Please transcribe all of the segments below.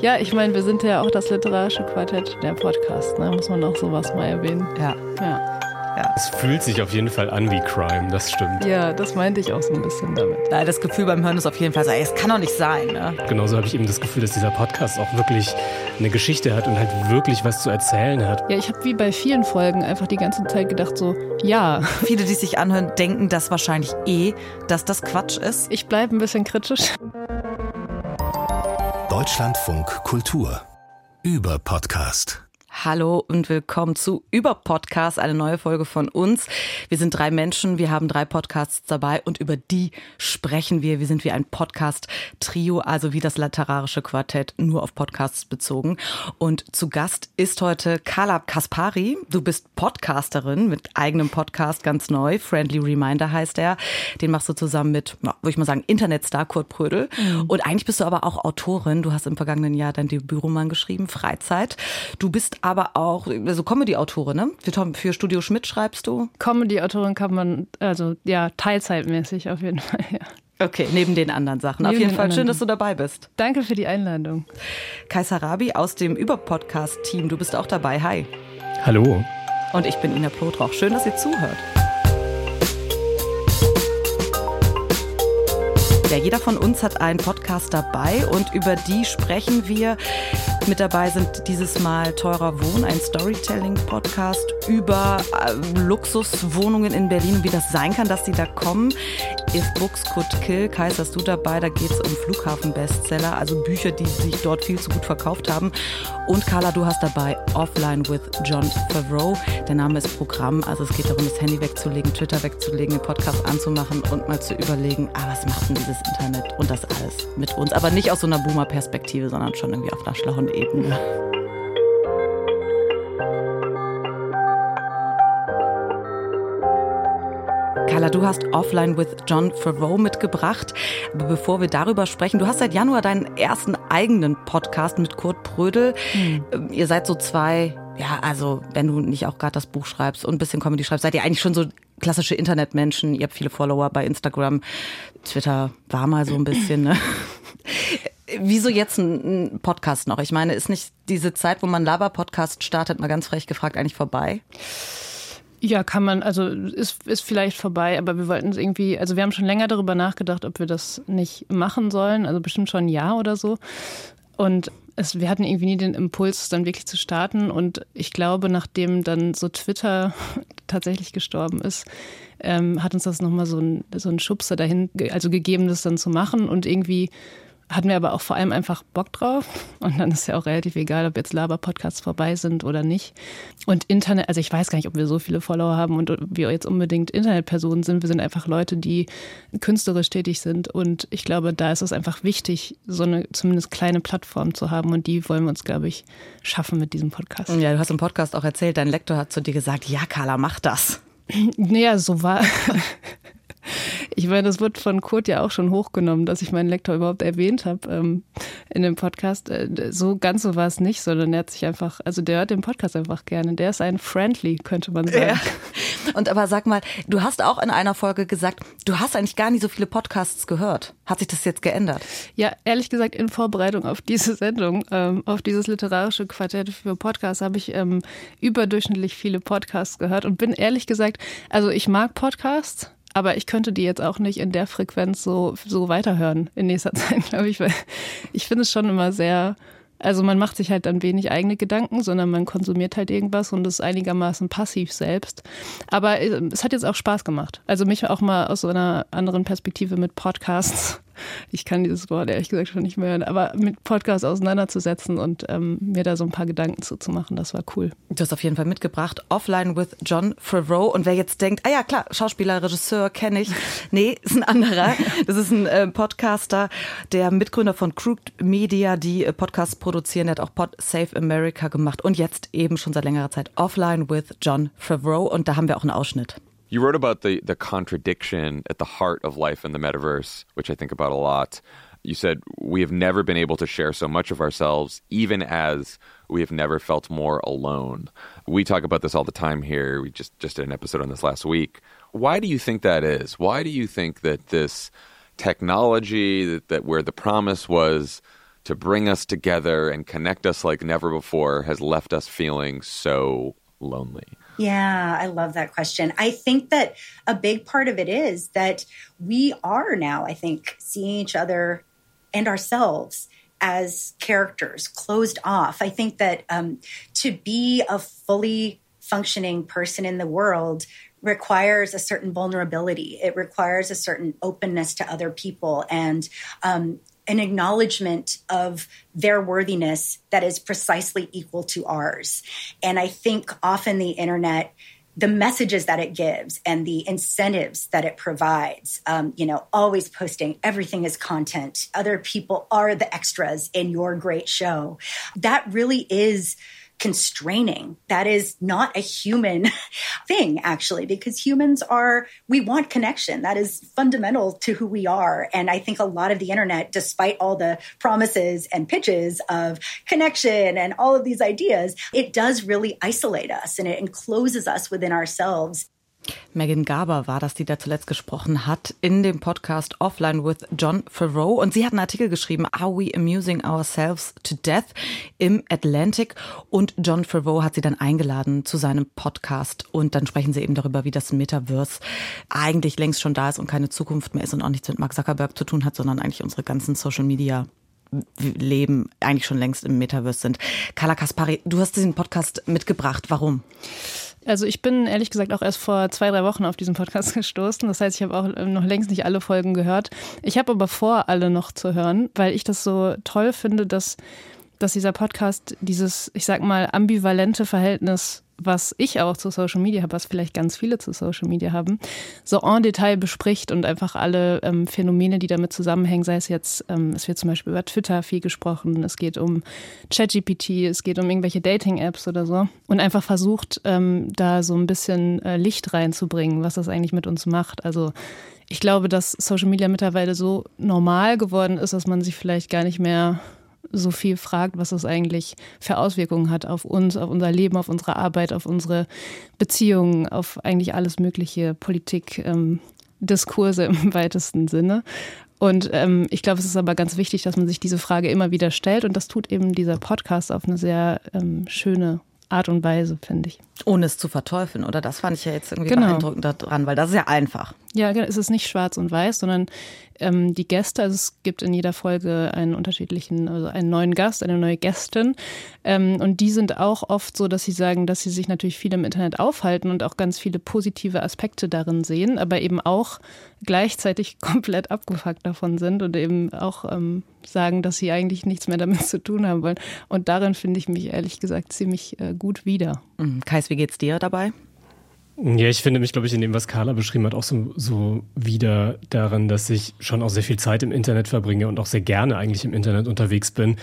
Ja, ich meine, wir sind ja auch das literarische Quartett der Podcast, ne? muss man auch sowas mal erwähnen. Ja. Ja. ja. Es fühlt sich auf jeden Fall an wie Crime, das stimmt. Ja, das meinte ich auch so ein bisschen damit. Das Gefühl beim Hören ist auf jeden Fall so, ey, es kann doch nicht sein. Ne? Genauso habe ich eben das Gefühl, dass dieser Podcast auch wirklich eine Geschichte hat und halt wirklich was zu erzählen hat. Ja, ich habe wie bei vielen Folgen einfach die ganze Zeit gedacht, so, ja. Viele, die sich anhören, denken das wahrscheinlich eh, dass das Quatsch ist. Ich bleibe ein bisschen kritisch. Deutschlandfunk Kultur über Podcast. Hallo und willkommen zu Über Podcast, eine neue Folge von uns. Wir sind drei Menschen, wir haben drei Podcasts dabei und über die sprechen wir. Wir sind wie ein Podcast-Trio, also wie das literarische Quartett, nur auf Podcasts bezogen. Und zu Gast ist heute Carla Kaspari. Du bist Podcasterin mit eigenem Podcast, ganz neu. Friendly Reminder heißt er. Den machst du zusammen mit, würde ich mal sagen, Internetstar Kurt Prödel. Mhm. Und eigentlich bist du aber auch Autorin. Du hast im vergangenen Jahr dein Debütroman geschrieben, Freizeit. Du bist aber auch, also Comedy-Autorin, ne? Für, für Studio Schmidt schreibst du? Comedy-Autorin kann man, also ja, teilzeitmäßig auf jeden Fall, ja. Okay, neben den anderen Sachen. Neben auf jeden Fall schön, dass du dabei bist. Danke für die Einladung. Kai Sarabi aus dem Über-Podcast-Team, du bist auch dabei. Hi. Hallo. Und ich bin Ina Plotrauch. Schön, dass ihr zuhört. Ja, jeder von uns hat einen Podcast dabei und über die sprechen wir. Mit dabei sind dieses Mal Teurer Wohn, ein Storytelling-Podcast über äh, Luxuswohnungen in Berlin, wie das sein kann, dass die da kommen. If Books Could Kill, Kais, hast du dabei, da geht es um Flughafen-Bestseller, also Bücher, die sich dort viel zu gut verkauft haben. Und Carla, du hast dabei Offline with John Favreau. Der Name ist Programm, also es geht darum, das Handy wegzulegen, Twitter wegzulegen, den Podcast anzumachen und mal zu überlegen, ah, was macht denn dieses Internet und das alles mit uns. Aber nicht aus so einer Boomer-Perspektive, sondern schon irgendwie auf einer schlauen Ebene. Carla, du hast Offline with John Favreau mitgebracht. Aber bevor wir darüber sprechen, du hast seit Januar deinen ersten eigenen Podcast mit Kurt Prödel. Hm. Ihr seid so zwei, ja, also wenn du nicht auch gerade das Buch schreibst und ein bisschen Comedy schreibst, seid ihr eigentlich schon so klassische Internetmenschen. Ihr habt viele Follower bei Instagram. Twitter war mal so ein bisschen, ne? Wieso jetzt ein Podcast noch? Ich meine, ist nicht diese Zeit, wo man Laber-Podcast startet, mal ganz frech gefragt, eigentlich vorbei? Ja, kann man, also ist, ist vielleicht vorbei, aber wir wollten es irgendwie, also wir haben schon länger darüber nachgedacht, ob wir das nicht machen sollen, also bestimmt schon ein Jahr oder so. Und es, wir hatten irgendwie nie den Impuls, dann wirklich zu starten. Und ich glaube, nachdem dann so Twitter tatsächlich gestorben ist, ähm, hat uns das nochmal so ein, so ein Schubser dahin, also gegeben, das dann zu machen. Und irgendwie hatten wir aber auch vor allem einfach Bock drauf. Und dann ist ja auch relativ egal, ob jetzt Laber-Podcasts vorbei sind oder nicht. Und Internet, also ich weiß gar nicht, ob wir so viele Follower haben und wir jetzt unbedingt Internetpersonen sind. Wir sind einfach Leute, die künstlerisch tätig sind. Und ich glaube, da ist es einfach wichtig, so eine zumindest kleine Plattform zu haben. Und die wollen wir uns, glaube ich, schaffen mit diesem Podcast. Ja, du hast im Podcast auch erzählt, dein Lektor hat zu dir gesagt, ja, Carla, mach das. Naja, so war. Ich meine, das wird von Kurt ja auch schon hochgenommen, dass ich meinen Lektor überhaupt erwähnt habe ähm, in dem Podcast. Äh, so ganz so war es nicht, sondern er hat sich einfach, also der hört den Podcast einfach gerne. Der ist ein Friendly, könnte man sagen. Ja. Und aber sag mal, du hast auch in einer Folge gesagt, du hast eigentlich gar nicht so viele Podcasts gehört. Hat sich das jetzt geändert? Ja, ehrlich gesagt, in Vorbereitung auf diese Sendung, ähm, auf dieses literarische Quartett für Podcasts, habe ich ähm, überdurchschnittlich viele Podcasts gehört und bin ehrlich gesagt, also ich mag Podcasts, aber ich könnte die jetzt auch nicht in der Frequenz so, so weiterhören in nächster Zeit, glaube ich, weil ich finde es schon immer sehr, also man macht sich halt dann wenig eigene Gedanken, sondern man konsumiert halt irgendwas und ist einigermaßen passiv selbst. Aber äh, es hat jetzt auch Spaß gemacht. Also mich auch mal aus so einer anderen Perspektive mit Podcasts ich kann dieses Wort ehrlich gesagt schon nicht mehr hören, aber mit Podcasts auseinanderzusetzen und ähm, mir da so ein paar Gedanken zuzumachen, das war cool. Du hast auf jeden Fall mitgebracht, Offline with John Favreau. Und wer jetzt denkt, ah ja klar, Schauspieler, Regisseur kenne ich. Nee, ist ein anderer. Das ist ein äh, Podcaster, der Mitgründer von Crooked Media, die äh, Podcasts produzieren. Der hat auch Pod Save America gemacht und jetzt eben schon seit längerer Zeit Offline with John Favreau. Und da haben wir auch einen Ausschnitt. You wrote about the, the contradiction at the heart of life in the metaverse, which I think about a lot. You said, We have never been able to share so much of ourselves, even as we have never felt more alone. We talk about this all the time here. We just, just did an episode on this last week. Why do you think that is? Why do you think that this technology, that, that where the promise was to bring us together and connect us like never before has left us feeling so lonely? Yeah, I love that question. I think that a big part of it is that we are now, I think, seeing each other and ourselves as characters closed off. I think that um, to be a fully functioning person in the world requires a certain vulnerability. It requires a certain openness to other people and um, an acknowledgement of their worthiness that is precisely equal to ours. And I think often the internet the messages that it gives and the incentives that it provides. Um, you know, always posting everything is content. Other people are the extras in your great show. That really is constraining. That is not a human thing, actually, because humans are, we want connection. That is fundamental to who we are. And I think a lot of the internet, despite all the promises and pitches of connection and all of these ideas, it does really isolate us and it encloses us within ourselves. Megan Garber war das, die da zuletzt gesprochen hat in dem Podcast Offline with John Farrow. Und sie hat einen Artikel geschrieben, Are We Amusing Ourselves to Death im Atlantic. Und John Farrow hat sie dann eingeladen zu seinem Podcast. Und dann sprechen sie eben darüber, wie das Metaverse eigentlich längst schon da ist und keine Zukunft mehr ist und auch nichts mit Mark Zuckerberg zu tun hat, sondern eigentlich unsere ganzen Social Media Leben eigentlich schon längst im Metaverse sind. Carla Kaspari, du hast diesen Podcast mitgebracht. Warum? Also ich bin ehrlich gesagt auch erst vor zwei, drei Wochen auf diesen Podcast gestoßen. Das heißt, ich habe auch noch längst nicht alle Folgen gehört. Ich habe aber vor, alle noch zu hören, weil ich das so toll finde, dass, dass dieser Podcast dieses, ich sag mal, ambivalente Verhältnis was ich auch zu Social Media habe, was vielleicht ganz viele zu Social Media haben, so en Detail bespricht und einfach alle ähm, Phänomene, die damit zusammenhängen, sei es jetzt, ähm, es wird zum Beispiel über Twitter viel gesprochen, es geht um ChatGPT, es geht um irgendwelche Dating-Apps oder so und einfach versucht, ähm, da so ein bisschen äh, Licht reinzubringen, was das eigentlich mit uns macht. Also ich glaube, dass Social Media mittlerweile so normal geworden ist, dass man sich vielleicht gar nicht mehr so viel fragt, was das eigentlich für Auswirkungen hat auf uns, auf unser Leben, auf unsere Arbeit, auf unsere Beziehungen, auf eigentlich alles mögliche Politik, ähm, im weitesten Sinne. Und ähm, ich glaube, es ist aber ganz wichtig, dass man sich diese Frage immer wieder stellt. Und das tut eben dieser Podcast auf eine sehr ähm, schöne Art und Weise, finde ich. Ohne es zu verteufeln, oder? Das fand ich ja jetzt irgendwie genau. beeindruckend daran, weil das ist ja einfach. Ja, genau. es ist nicht schwarz und weiß, sondern ähm, die Gäste, also es gibt in jeder Folge einen unterschiedlichen, also einen neuen Gast, eine neue Gästin. Ähm, und die sind auch oft so, dass sie sagen, dass sie sich natürlich viel im Internet aufhalten und auch ganz viele positive Aspekte darin sehen, aber eben auch gleichzeitig komplett abgefuckt davon sind und eben auch ähm, sagen, dass sie eigentlich nichts mehr damit zu tun haben wollen. Und darin finde ich mich ehrlich gesagt ziemlich äh, gut wieder. Mhm. Kais, wie geht's dir dabei? Ja, ich finde mich, glaube ich, in dem, was Carla beschrieben hat, auch so, so wieder daran, dass ich schon auch sehr viel Zeit im Internet verbringe und auch sehr gerne eigentlich im Internet unterwegs bin,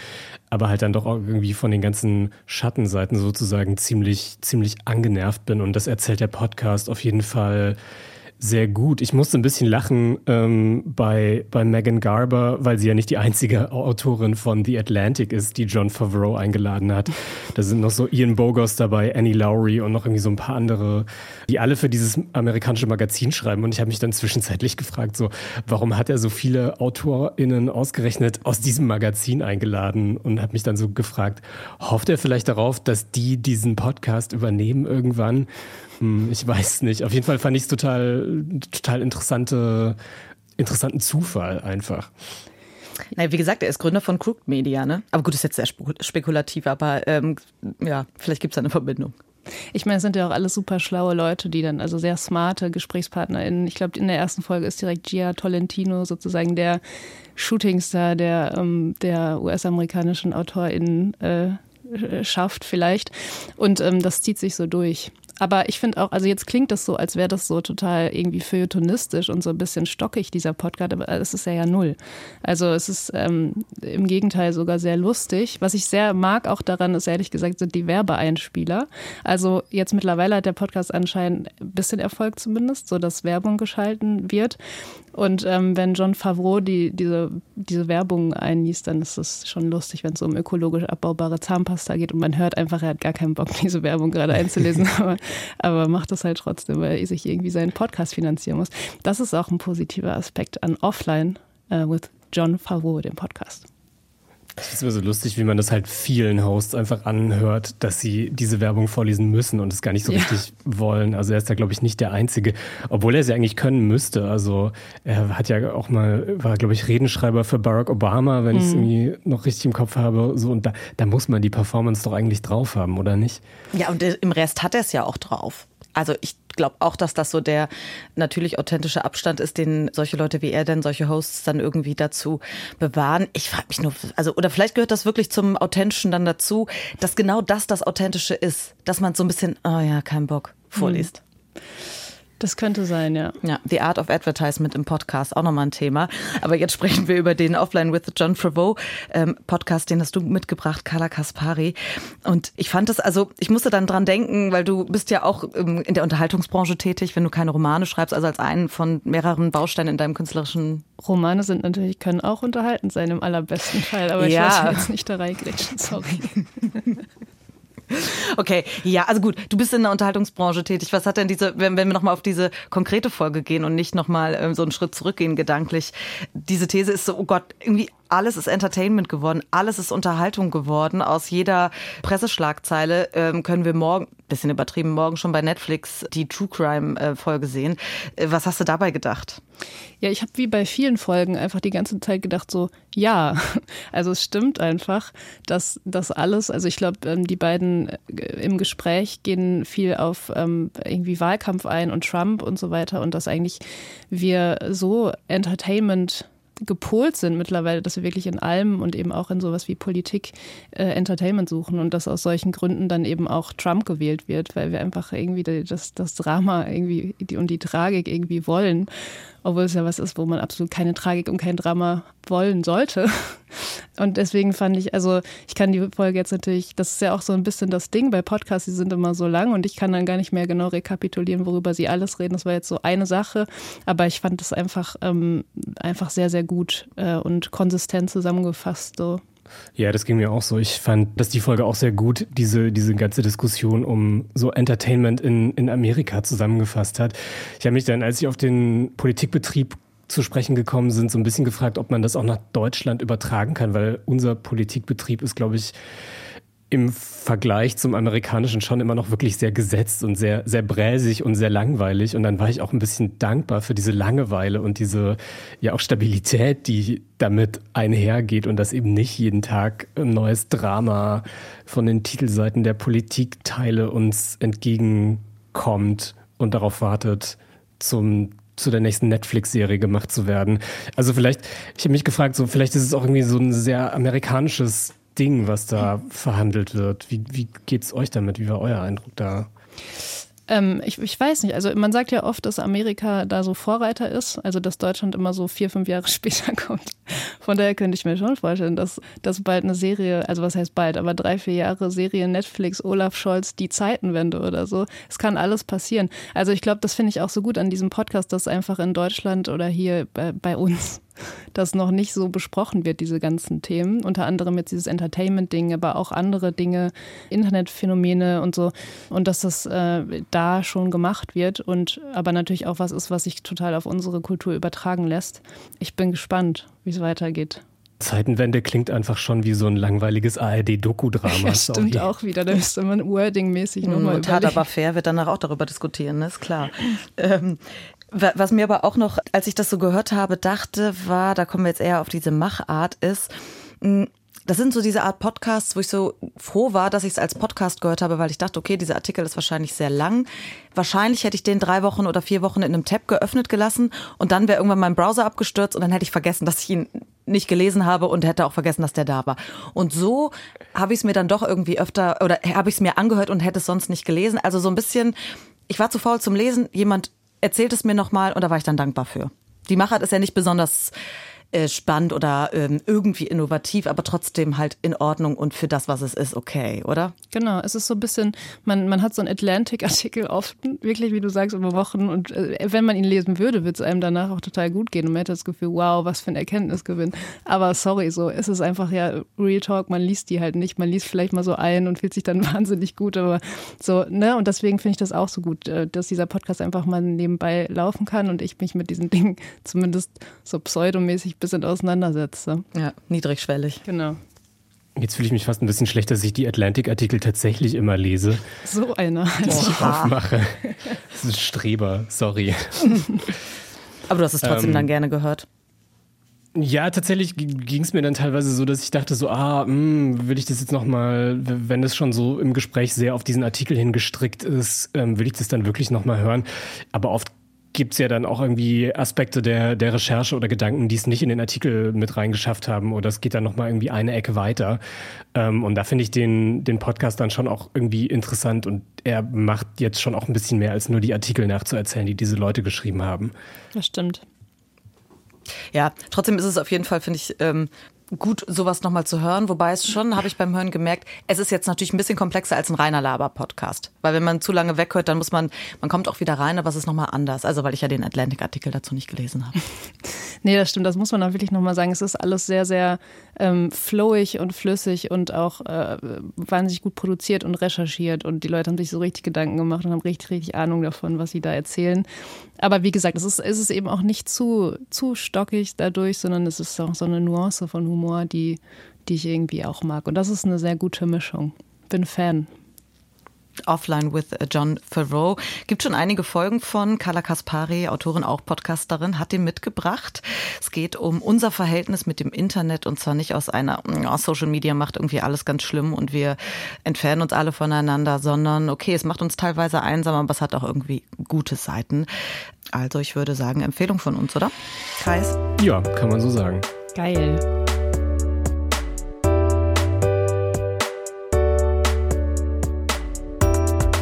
aber halt dann doch auch irgendwie von den ganzen Schattenseiten sozusagen ziemlich, ziemlich angenervt bin. Und das erzählt der Podcast auf jeden Fall sehr gut. Ich musste ein bisschen lachen ähm, bei, bei Megan Garber, weil sie ja nicht die einzige Autorin von The Atlantic ist, die John Favreau eingeladen hat. Da sind noch so Ian Bogos dabei, Annie Lowry und noch irgendwie so ein paar andere, die alle für dieses amerikanische Magazin schreiben. Und ich habe mich dann zwischenzeitlich gefragt, so, warum hat er so viele AutorInnen ausgerechnet aus diesem Magazin eingeladen? Und habe mich dann so gefragt, hofft er vielleicht darauf, dass die diesen Podcast übernehmen irgendwann? Hm, ich weiß nicht. Auf jeden Fall fand ich es total, total interessante, interessanten Zufall einfach. Naja, wie gesagt, er ist Gründer von Crooked Media, ne? Aber gut, ist jetzt sehr spekulativ, aber ähm, ja, vielleicht gibt es da eine Verbindung. Ich meine, es sind ja auch alles super schlaue Leute, die dann, also sehr smarte GesprächspartnerInnen. Ich glaube, in der ersten Folge ist direkt Gia Tolentino sozusagen der Shootingstar der, ähm, der US-amerikanischen AutorInnen äh, schafft vielleicht. Und ähm, das zieht sich so durch. Aber ich finde auch, also jetzt klingt das so, als wäre das so total irgendwie feuilletonistisch und so ein bisschen stockig, dieser Podcast, aber es ist ja ja null. Also es ist ähm, im Gegenteil sogar sehr lustig. Was ich sehr mag auch daran ist, ehrlich gesagt, sind die Werbeeinspieler. Also jetzt mittlerweile hat der Podcast anscheinend ein bisschen Erfolg zumindest, so dass Werbung geschalten wird. Und ähm, wenn John Favreau die, diese, diese Werbung einliest, dann ist es schon lustig, wenn es um ökologisch abbaubare Zahnpasta geht und man hört einfach, er hat gar keinen Bock, diese Werbung gerade einzulesen, aber, aber macht das halt trotzdem, weil er sich irgendwie seinen Podcast finanzieren muss. Das ist auch ein positiver Aspekt an Offline äh, with John Favreau, dem Podcast. Ich finde es immer so lustig, wie man das halt vielen Hosts einfach anhört, dass sie diese Werbung vorlesen müssen und es gar nicht so ja. richtig wollen. Also er ist da, glaube ich, nicht der Einzige, obwohl er sie eigentlich können müsste. Also er hat ja auch mal, war, glaube ich, Redenschreiber für Barack Obama, wenn mhm. ich es irgendwie noch richtig im Kopf habe. So, und da, da muss man die Performance doch eigentlich drauf haben, oder nicht? Ja, und im Rest hat er es ja auch drauf. Also ich glaube auch, dass das so der natürlich authentische Abstand ist, den solche Leute wie er denn, solche Hosts dann irgendwie dazu bewahren. Ich frage mich nur, also oder vielleicht gehört das wirklich zum Authentischen dann dazu, dass genau das das Authentische ist, dass man so ein bisschen, oh ja, kein Bock vorliest. Hm. Das könnte sein, ja. Ja, The Art of Advertisement im Podcast, auch nochmal ein Thema. Aber jetzt sprechen wir über den Offline with John Favreau ähm, Podcast, den hast du mitgebracht, Carla Kaspari. Und ich fand das, also ich musste dann dran denken, weil du bist ja auch ähm, in der Unterhaltungsbranche tätig, wenn du keine Romane schreibst, also als einen von mehreren Bausteinen in deinem künstlerischen Romane sind natürlich, können auch unterhalten sein im allerbesten Fall, aber ja. ich weiß jetzt nicht da reingrätschen, sorry. Okay, ja, also gut, du bist in der Unterhaltungsbranche tätig. Was hat denn diese, wenn, wenn wir nochmal auf diese konkrete Folge gehen und nicht nochmal ähm, so einen Schritt zurückgehen gedanklich, diese These ist so, oh Gott, irgendwie alles ist Entertainment geworden, alles ist Unterhaltung geworden. Aus jeder Presseschlagzeile ähm, können wir morgen, bisschen übertrieben, morgen schon bei Netflix die True Crime äh, sehen. Äh, was hast du dabei gedacht? Ja, ich habe wie bei vielen Folgen einfach die ganze Zeit gedacht, so, ja, also es stimmt einfach, dass das alles, also ich glaube, ähm, die beiden äh, im Gespräch gehen viel auf ähm, irgendwie Wahlkampf ein und Trump und so weiter und dass eigentlich wir so Entertainment gepolt sind mittlerweile, dass wir wirklich in allem und eben auch in sowas wie Politik äh, Entertainment suchen und dass aus solchen Gründen dann eben auch Trump gewählt wird, weil wir einfach irgendwie das, das Drama irgendwie und die Tragik irgendwie wollen obwohl es ja was ist, wo man absolut keine Tragik und kein Drama wollen sollte. Und deswegen fand ich, also ich kann die Folge jetzt natürlich, das ist ja auch so ein bisschen das Ding bei Podcasts, die sind immer so lang und ich kann dann gar nicht mehr genau rekapitulieren, worüber sie alles reden. Das war jetzt so eine Sache, aber ich fand das einfach, ähm, einfach sehr, sehr gut äh, und konsistent zusammengefasst. So. Ja, das ging mir auch so. Ich fand, dass die Folge auch sehr gut diese, diese ganze Diskussion um so Entertainment in, in Amerika zusammengefasst hat. Ich habe mich dann, als ich auf den Politikbetrieb zu sprechen gekommen sind, so ein bisschen gefragt, ob man das auch nach Deutschland übertragen kann, weil unser Politikbetrieb ist, glaube ich, im Vergleich zum amerikanischen schon immer noch wirklich sehr gesetzt und sehr, sehr bräsig und sehr langweilig. Und dann war ich auch ein bisschen dankbar für diese Langeweile und diese ja auch Stabilität, die damit einhergeht und dass eben nicht jeden Tag ein neues Drama von den Titelseiten der Politikteile uns entgegenkommt und darauf wartet, zum zu der nächsten Netflix-Serie gemacht zu werden. Also vielleicht, ich habe mich gefragt, so vielleicht ist es auch irgendwie so ein sehr amerikanisches Ding, was da verhandelt wird. Wie, wie es euch damit? Wie war euer Eindruck da? Ähm, ich, ich weiß nicht. Also man sagt ja oft, dass Amerika da so Vorreiter ist, also dass Deutschland immer so vier, fünf Jahre später kommt. Von daher könnte ich mir schon vorstellen, dass, dass bald eine Serie, also was heißt bald, aber drei, vier Jahre Serie Netflix, Olaf Scholz, die Zeitenwende oder so. Es kann alles passieren. Also ich glaube, das finde ich auch so gut an diesem Podcast, dass einfach in Deutschland oder hier bei, bei uns dass noch nicht so besprochen wird, diese ganzen Themen. Unter anderem jetzt dieses Entertainment-Ding, aber auch andere Dinge, Internetphänomene und so. Und dass das äh, da schon gemacht wird und aber natürlich auch was ist, was sich total auf unsere Kultur übertragen lässt. Ich bin gespannt, wie es weitergeht. Zeitenwende klingt einfach schon wie so ein langweiliges ARD-Doku-Drama. Ja, stimmt auch wieder. Da müsste man wording-mäßig nochmal mm, Hart aber fair wird danach auch darüber diskutieren, ne? ist klar. ähm, was mir aber auch noch, als ich das so gehört habe, dachte, war, da kommen wir jetzt eher auf diese Machart, ist, mm, das sind so diese Art Podcasts, wo ich so froh war, dass ich es als Podcast gehört habe, weil ich dachte, okay, dieser Artikel ist wahrscheinlich sehr lang. Wahrscheinlich hätte ich den drei Wochen oder vier Wochen in einem Tab geöffnet gelassen und dann wäre irgendwann mein Browser abgestürzt und dann hätte ich vergessen, dass ich ihn nicht gelesen habe und hätte auch vergessen, dass der da war. Und so habe ich es mir dann doch irgendwie öfter oder habe ich es mir angehört und hätte es sonst nicht gelesen. Also so ein bisschen, ich war zu faul zum Lesen. Jemand erzählt es mir nochmal und da war ich dann dankbar für. Die Machart ist ja nicht besonders äh, spannend oder ähm, irgendwie innovativ, aber trotzdem halt in Ordnung und für das, was es ist, okay, oder? Genau, es ist so ein bisschen, man, man hat so einen Atlantic-Artikel oft, wirklich, wie du sagst, über Wochen und äh, wenn man ihn lesen würde, würde es einem danach auch total gut gehen und man hätte das Gefühl, wow, was für ein Erkenntnisgewinn. Aber sorry, so es ist einfach ja Real Talk, man liest die halt nicht, man liest vielleicht mal so ein und fühlt sich dann wahnsinnig gut, aber so, ne, und deswegen finde ich das auch so gut, äh, dass dieser Podcast einfach mal nebenbei laufen kann und ich mich mit diesen Dingen zumindest so pseudomäßig bisschen auseinandersetze. Ja, niedrigschwellig. Genau. Jetzt fühle ich mich fast ein bisschen schlecht, dass ich die Atlantic-Artikel tatsächlich immer lese. So einer. Dass ich aufmache. Das ist ein Streber, sorry. Aber du hast es trotzdem ähm, dann gerne gehört. Ja, tatsächlich ging es mir dann teilweise so, dass ich dachte so, ah, mh, hm, will ich das jetzt nochmal, wenn es schon so im Gespräch sehr auf diesen Artikel hingestrickt ist, ähm, will ich das dann wirklich nochmal hören. Aber oft gibt es ja dann auch irgendwie Aspekte der, der Recherche oder Gedanken, die es nicht in den Artikel mit reingeschafft haben oder es geht dann nochmal irgendwie eine Ecke weiter. Ähm, und da finde ich den, den Podcast dann schon auch irgendwie interessant und er macht jetzt schon auch ein bisschen mehr als nur die Artikel nachzuerzählen, die diese Leute geschrieben haben. Das stimmt. Ja, trotzdem ist es auf jeden Fall, finde ich, ähm, gut, sowas nochmal zu hören. Wobei es schon, habe ich beim Hören gemerkt, es ist jetzt natürlich ein bisschen komplexer als ein reiner Laber-Podcast. Weil wenn man zu lange weghört, dann muss man, man kommt auch wieder rein, aber es ist nochmal anders. Also weil ich ja den Atlantic-Artikel dazu nicht gelesen habe. nee, das stimmt. Das muss man auch wirklich nochmal sagen. Es ist alles sehr, sehr ähm, flowig und flüssig und auch äh, wahnsinnig gut produziert und recherchiert. Und die Leute haben sich so richtig Gedanken gemacht und haben richtig, richtig Ahnung davon, was sie da erzählen. Aber wie gesagt, es ist, es eben auch nicht zu, zu stockig dadurch, sondern es ist auch so eine Nuance von Humor Humor, die, die ich irgendwie auch mag. Und das ist eine sehr gute Mischung. Bin Fan. Offline with John Farrow. Gibt schon einige Folgen von. Carla Kaspari, Autorin, auch Podcasterin, hat den mitgebracht. Es geht um unser Verhältnis mit dem Internet und zwar nicht aus einer oh, Social Media macht irgendwie alles ganz schlimm und wir entfernen uns alle voneinander, sondern okay, es macht uns teilweise einsam, aber es hat auch irgendwie gute Seiten. Also ich würde sagen, Empfehlung von uns, oder? Kreis? Ja, kann man so sagen. Geil.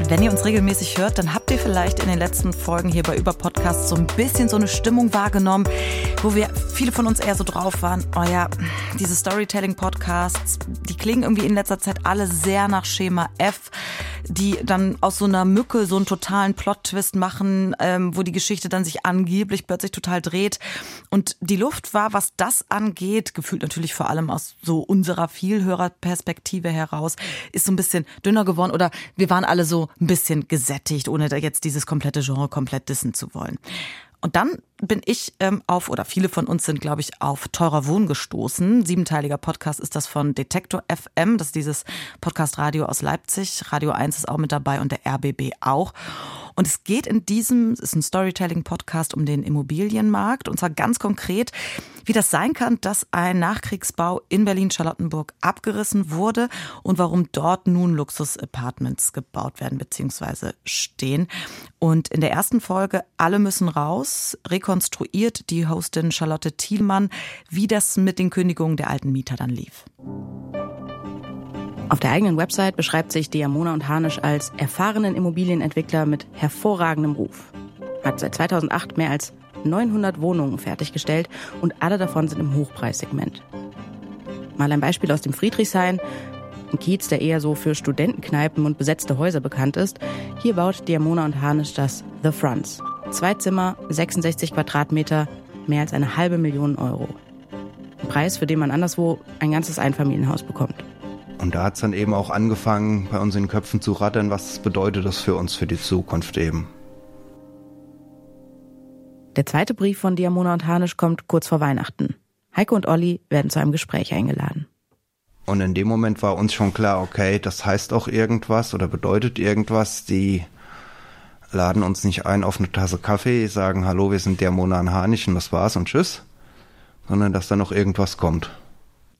Wenn ihr uns regelmäßig hört, dann habt ihr vielleicht in den letzten Folgen hier bei Über Podcasts so ein bisschen so eine Stimmung wahrgenommen, wo wir viele von uns eher so drauf waren, oh ja, diese Storytelling-Podcasts, die klingen irgendwie in letzter Zeit alle sehr nach Schema F, die dann aus so einer Mücke so einen totalen Plot-Twist machen, ähm, wo die Geschichte dann sich angeblich plötzlich total dreht. Und die Luft war, was das angeht, gefühlt natürlich vor allem aus so unserer Vielhörerperspektive heraus, ist so ein bisschen dünner geworden oder wir waren alle so ein bisschen gesättigt, ohne da jetzt dieses komplette Genre komplett dissen zu wollen. Und dann bin ich ähm, auf, oder viele von uns sind, glaube ich, auf Teurer Wohn gestoßen. Siebenteiliger Podcast ist das von Detektor FM, das ist dieses Podcast-Radio aus Leipzig. Radio 1 ist auch mit dabei und der RBB auch. Und es geht in diesem, es ist ein Storytelling-Podcast um den Immobilienmarkt und zwar ganz konkret, wie das sein kann, dass ein Nachkriegsbau in Berlin-Charlottenburg abgerissen wurde und warum dort nun Luxus-Apartments gebaut werden bzw. stehen. Und in der ersten Folge Alle müssen raus rekonstruiert die Hostin Charlotte Thielmann, wie das mit den Kündigungen der alten Mieter dann lief. Auf der eigenen Website beschreibt sich Diamona und Harnisch als erfahrenen Immobilienentwickler mit hervorragendem Ruf. Hat seit 2008 mehr als 900 Wohnungen fertiggestellt und alle davon sind im Hochpreissegment. Mal ein Beispiel aus dem Friedrichshain, ein Kiez, der eher so für Studentenkneipen und besetzte Häuser bekannt ist. Hier baut Diamona und Harnisch das The Fronts. Zwei Zimmer, 66 Quadratmeter, mehr als eine halbe Million Euro. Ein Preis, für den man anderswo ein ganzes Einfamilienhaus bekommt. Und da hat es dann eben auch angefangen, bei uns in den Köpfen zu rattern, was bedeutet das für uns für die Zukunft eben. Der zweite Brief von Diamona und Hanisch kommt kurz vor Weihnachten. Heike und Olli werden zu einem Gespräch eingeladen. Und in dem Moment war uns schon klar, okay, das heißt auch irgendwas oder bedeutet irgendwas. Die laden uns nicht ein auf eine Tasse Kaffee, sagen, hallo, wir sind Diamona und Hanisch und das war's und tschüss, sondern dass da noch irgendwas kommt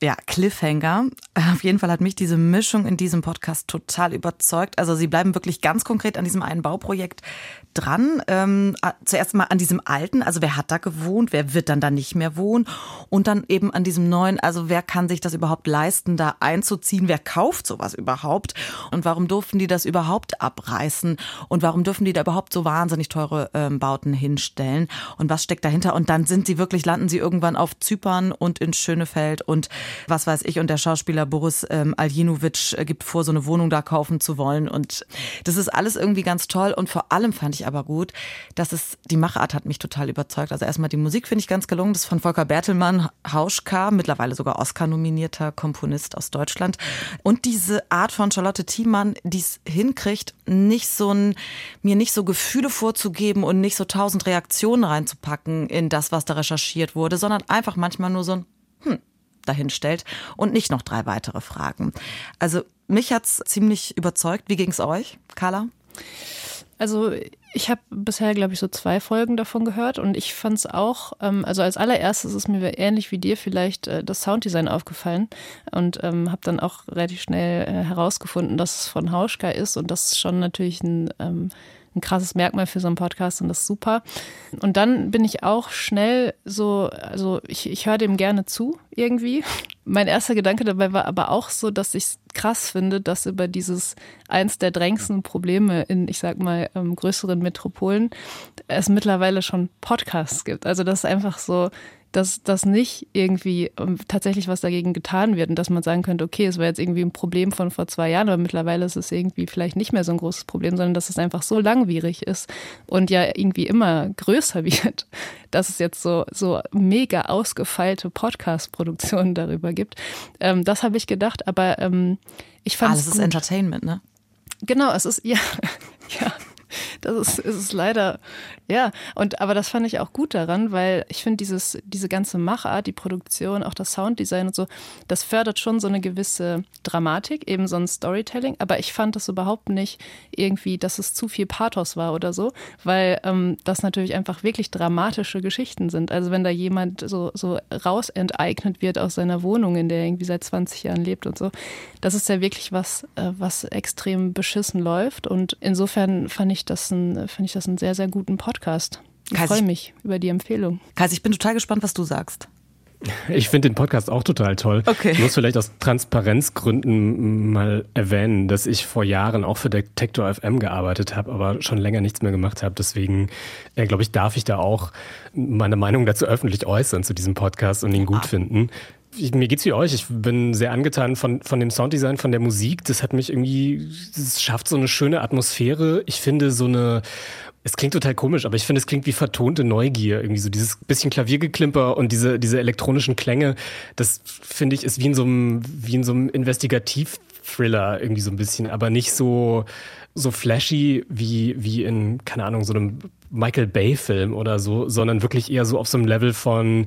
ja, Cliffhanger. Auf jeden Fall hat mich diese Mischung in diesem Podcast total überzeugt. Also sie bleiben wirklich ganz konkret an diesem einen Bauprojekt dran. Ähm, zuerst mal an diesem alten, also wer hat da gewohnt, wer wird dann da nicht mehr wohnen? Und dann eben an diesem neuen, also wer kann sich das überhaupt leisten, da einzuziehen, wer kauft sowas überhaupt? Und warum durften die das überhaupt abreißen? Und warum dürfen die da überhaupt so wahnsinnig teure ähm, Bauten hinstellen? Und was steckt dahinter? Und dann sind sie wirklich, landen sie irgendwann auf Zypern und in Schönefeld und was weiß ich. Und der Schauspieler Boris ähm, Aljinovic äh, gibt vor, so eine Wohnung da kaufen zu wollen. Und das ist alles irgendwie ganz toll. Und vor allem fand aber gut, dass es, die Machart hat mich total überzeugt. Also erstmal die Musik finde ich ganz gelungen. Das ist von Volker Bertelmann, Hauschka, mittlerweile sogar Oscar-nominierter Komponist aus Deutschland. Und diese Art von Charlotte Thiemann, die es hinkriegt, nicht so ein, mir nicht so Gefühle vorzugeben und nicht so tausend Reaktionen reinzupacken in das, was da recherchiert wurde, sondern einfach manchmal nur so ein, hm, dahin stellt und nicht noch drei weitere Fragen. Also mich hat's ziemlich überzeugt. Wie ging's euch, Carla? Also ich habe bisher, glaube ich, so zwei Folgen davon gehört und ich fand es auch, ähm, also als allererstes ist mir ähnlich wie dir vielleicht äh, das Sounddesign aufgefallen und ähm, habe dann auch relativ schnell äh, herausgefunden, dass es von Hauschka ist und das ist schon natürlich ein ähm, ein krasses Merkmal für so einen Podcast und das ist super. Und dann bin ich auch schnell so, also ich, ich höre dem gerne zu irgendwie. Mein erster Gedanke dabei war aber auch so, dass ich es krass finde, dass über dieses eins der drängendsten Probleme in, ich sag mal, ähm, größeren Metropolen es mittlerweile schon Podcasts gibt. Also das ist einfach so, dass das nicht irgendwie ähm, tatsächlich was dagegen getan wird und dass man sagen könnte, okay, es war jetzt irgendwie ein Problem von vor zwei Jahren, aber mittlerweile ist es irgendwie vielleicht nicht mehr so ein großes Problem, sondern dass es einfach so langwierig ist und ja irgendwie immer größer wird, dass es jetzt so, so mega ausgefeilte Podcast-Produktionen darüber gibt. Ähm, das habe ich gedacht, aber ähm, ich fand Alles ist Entertainment, ne? Genau, es ist, ja, ja. Das ist, ist es leider, ja. Und aber das fand ich auch gut daran, weil ich finde, diese ganze Machart, die Produktion, auch das Sounddesign und so, das fördert schon so eine gewisse Dramatik, eben so ein Storytelling. Aber ich fand das überhaupt nicht irgendwie, dass es zu viel Pathos war oder so, weil ähm, das natürlich einfach wirklich dramatische Geschichten sind. Also wenn da jemand so, so rausenteignet wird aus seiner Wohnung, in der er irgendwie seit 20 Jahren lebt und so, das ist ja wirklich was, äh, was extrem beschissen läuft. Und insofern fand ich das ein, finde ich das einen sehr, sehr guten Podcast. Ich freue mich über die Empfehlung. Kais, ich bin total gespannt, was du sagst. Ich finde den Podcast auch total toll. Okay. Ich muss vielleicht aus Transparenzgründen mal erwähnen, dass ich vor Jahren auch für Detektor FM gearbeitet habe, aber schon länger nichts mehr gemacht habe. Deswegen, äh, glaube ich, darf ich da auch meine Meinung dazu öffentlich äußern zu diesem Podcast und ihn gut ah. finden ich, mir geht's wie euch. Ich bin sehr angetan von, von dem Sounddesign, von der Musik. Das hat mich irgendwie, es schafft so eine schöne Atmosphäre. Ich finde so eine, es klingt total komisch, aber ich finde, es klingt wie vertonte Neugier. Irgendwie so dieses bisschen Klaviergeklimper und diese, diese elektronischen Klänge. Das finde ich ist wie in so einem, wie in so einem Investigativ-Thriller irgendwie so ein bisschen, aber nicht so, so flashy wie, wie in, keine Ahnung, so einem Michael Bay-Film oder so, sondern wirklich eher so auf so einem Level von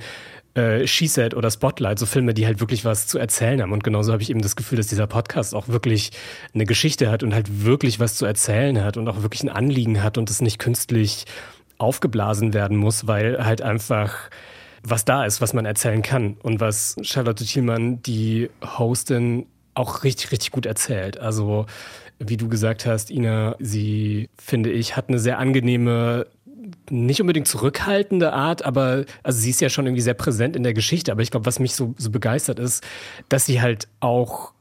äh, She Said oder Spotlight, so Filme, die halt wirklich was zu erzählen haben. Und genauso habe ich eben das Gefühl, dass dieser Podcast auch wirklich eine Geschichte hat und halt wirklich was zu erzählen hat und auch wirklich ein Anliegen hat und es nicht künstlich aufgeblasen werden muss, weil halt einfach was da ist, was man erzählen kann und was Charlotte Thielmann, die Hostin, auch richtig, richtig gut erzählt. Also wie du gesagt hast, Ina, sie, finde ich, hat eine sehr angenehme nicht unbedingt zurückhaltende Art, aber also sie ist ja schon irgendwie sehr präsent in der Geschichte. Aber ich glaube, was mich so, so begeistert ist, dass sie halt auch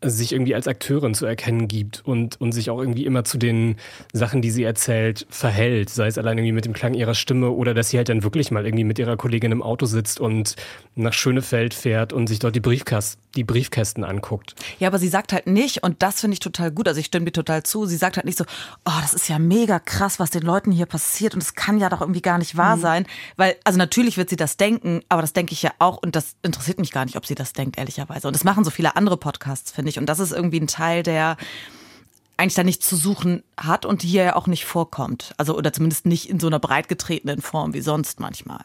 sich irgendwie als Akteurin zu erkennen gibt und, und sich auch irgendwie immer zu den Sachen, die sie erzählt, verhält. Sei es allein irgendwie mit dem Klang ihrer Stimme oder dass sie halt dann wirklich mal irgendwie mit ihrer Kollegin im Auto sitzt und nach Schönefeld fährt und sich dort die, Briefkast die Briefkästen anguckt. Ja, aber sie sagt halt nicht, und das finde ich total gut, also ich stimme dir total zu, sie sagt halt nicht so, oh, das ist ja mega krass, was den Leuten hier passiert und es kann ja doch irgendwie gar nicht wahr mhm. sein. Weil, also natürlich wird sie das denken, aber das denke ich ja auch und das interessiert mich gar nicht, ob sie das denkt, ehrlicherweise. Und das machen so viele andere Podcasts, finde ich. Und das ist irgendwie ein Teil, der eigentlich da nichts zu suchen hat und hier ja auch nicht vorkommt. Also, oder zumindest nicht in so einer breit getretenen Form wie sonst manchmal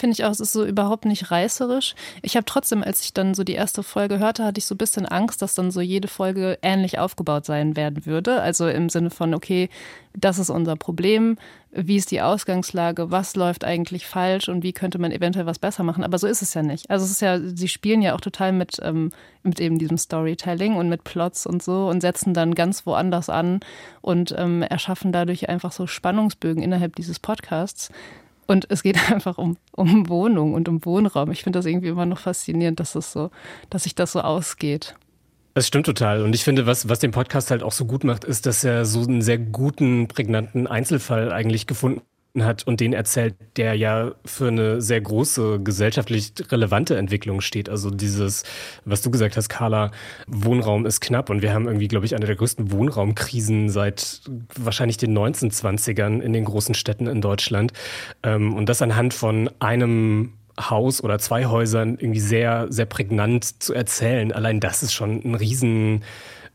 finde ich auch, es ist so überhaupt nicht reißerisch. Ich habe trotzdem, als ich dann so die erste Folge hörte, hatte ich so ein bisschen Angst, dass dann so jede Folge ähnlich aufgebaut sein werden würde. Also im Sinne von, okay, das ist unser Problem, wie ist die Ausgangslage, was läuft eigentlich falsch und wie könnte man eventuell was besser machen. Aber so ist es ja nicht. Also es ist ja, sie spielen ja auch total mit, ähm, mit eben diesem Storytelling und mit Plots und so und setzen dann ganz woanders an und ähm, erschaffen dadurch einfach so Spannungsbögen innerhalb dieses Podcasts. Und es geht einfach um, um Wohnung und um Wohnraum. Ich finde das irgendwie immer noch faszinierend, dass es so, dass sich das so ausgeht. Das stimmt total. Und ich finde, was, was den Podcast halt auch so gut macht, ist, dass er so einen sehr guten, prägnanten Einzelfall eigentlich gefunden hat und den erzählt, der ja für eine sehr große gesellschaftlich relevante Entwicklung steht. Also dieses, was du gesagt hast, Carla, Wohnraum ist knapp und wir haben irgendwie, glaube ich, eine der größten Wohnraumkrisen seit wahrscheinlich den 1920ern in den großen Städten in Deutschland. Ähm, und das anhand von einem Haus oder zwei Häusern irgendwie sehr, sehr prägnant zu erzählen. Allein das ist schon ein riesen